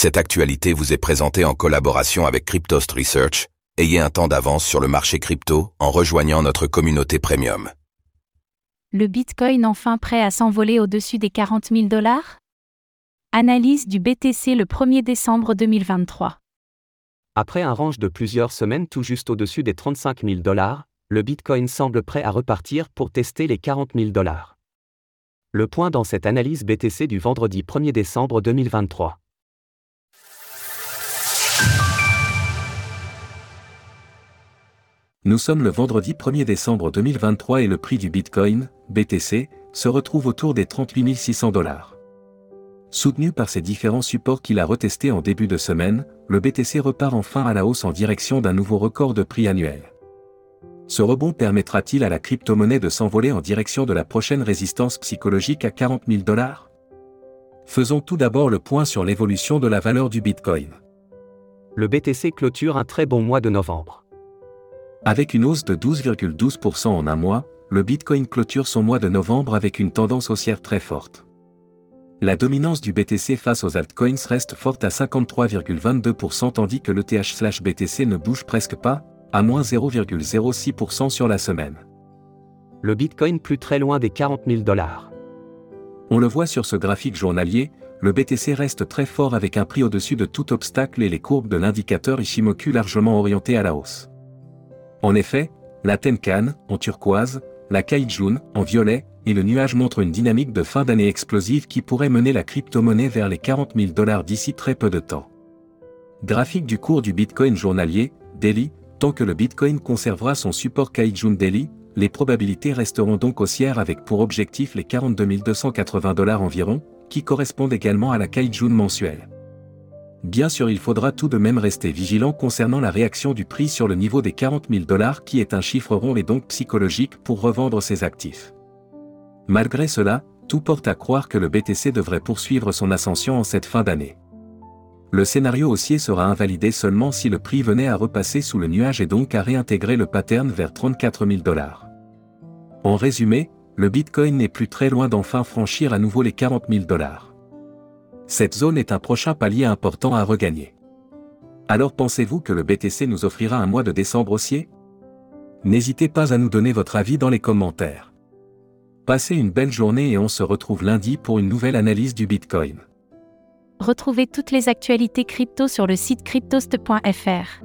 Cette actualité vous est présentée en collaboration avec Cryptost Research. Ayez un temps d'avance sur le marché crypto en rejoignant notre communauté premium. Le Bitcoin enfin prêt à s'envoler au-dessus des 40 000 dollars? Analyse du BTC le 1er décembre 2023. Après un range de plusieurs semaines tout juste au-dessus des 35 000 dollars, le Bitcoin semble prêt à repartir pour tester les 40 000 dollars. Le point dans cette analyse BTC du vendredi 1er décembre 2023. Nous sommes le vendredi 1er décembre 2023 et le prix du Bitcoin, BTC, se retrouve autour des 38 600 dollars. Soutenu par ces différents supports qu'il a retestés en début de semaine, le BTC repart enfin à la hausse en direction d'un nouveau record de prix annuel. Ce rebond permettra-t-il à la crypto-monnaie de s'envoler en direction de la prochaine résistance psychologique à 40 000 dollars? Faisons tout d'abord le point sur l'évolution de la valeur du Bitcoin. Le BTC clôture un très bon mois de novembre. Avec une hausse de 12,12% en un mois, le Bitcoin clôture son mois de novembre avec une tendance haussière très forte. La dominance du BTC face aux altcoins reste forte à 53,22% tandis que l'ETH/BTC ne bouge presque pas, à moins 0,06% sur la semaine. Le Bitcoin plus très loin des 40 000 dollars. On le voit sur ce graphique journalier, le BTC reste très fort avec un prix au-dessus de tout obstacle et les courbes de l'indicateur Ishimoku largement orientées à la hausse. En effet, la Tenkan, en turquoise, la Kaijun, en violet, et le nuage montrent une dynamique de fin d'année explosive qui pourrait mener la crypto-monnaie vers les 40 000 dollars d'ici très peu de temps. Graphique du cours du Bitcoin journalier, daily, tant que le Bitcoin conservera son support Kaijun daily, les probabilités resteront donc haussières avec pour objectif les 42 280 dollars environ, qui correspondent également à la Kaijun mensuelle. Bien sûr, il faudra tout de même rester vigilant concernant la réaction du prix sur le niveau des 40 000 dollars qui est un chiffre rond et donc psychologique pour revendre ses actifs. Malgré cela, tout porte à croire que le BTC devrait poursuivre son ascension en cette fin d'année. Le scénario haussier sera invalidé seulement si le prix venait à repasser sous le nuage et donc à réintégrer le pattern vers 34 000 dollars. En résumé, le Bitcoin n'est plus très loin d'enfin franchir à nouveau les 40 000 dollars cette zone est un prochain palier important à regagner. Alors pensez-vous que le BTC nous offrira un mois de décembre haussier? N'hésitez pas à nous donner votre avis dans les commentaires. Passez une belle journée et on se retrouve lundi pour une nouvelle analyse du Bitcoin. Retrouvez toutes les actualités crypto sur le site cryptost.fr.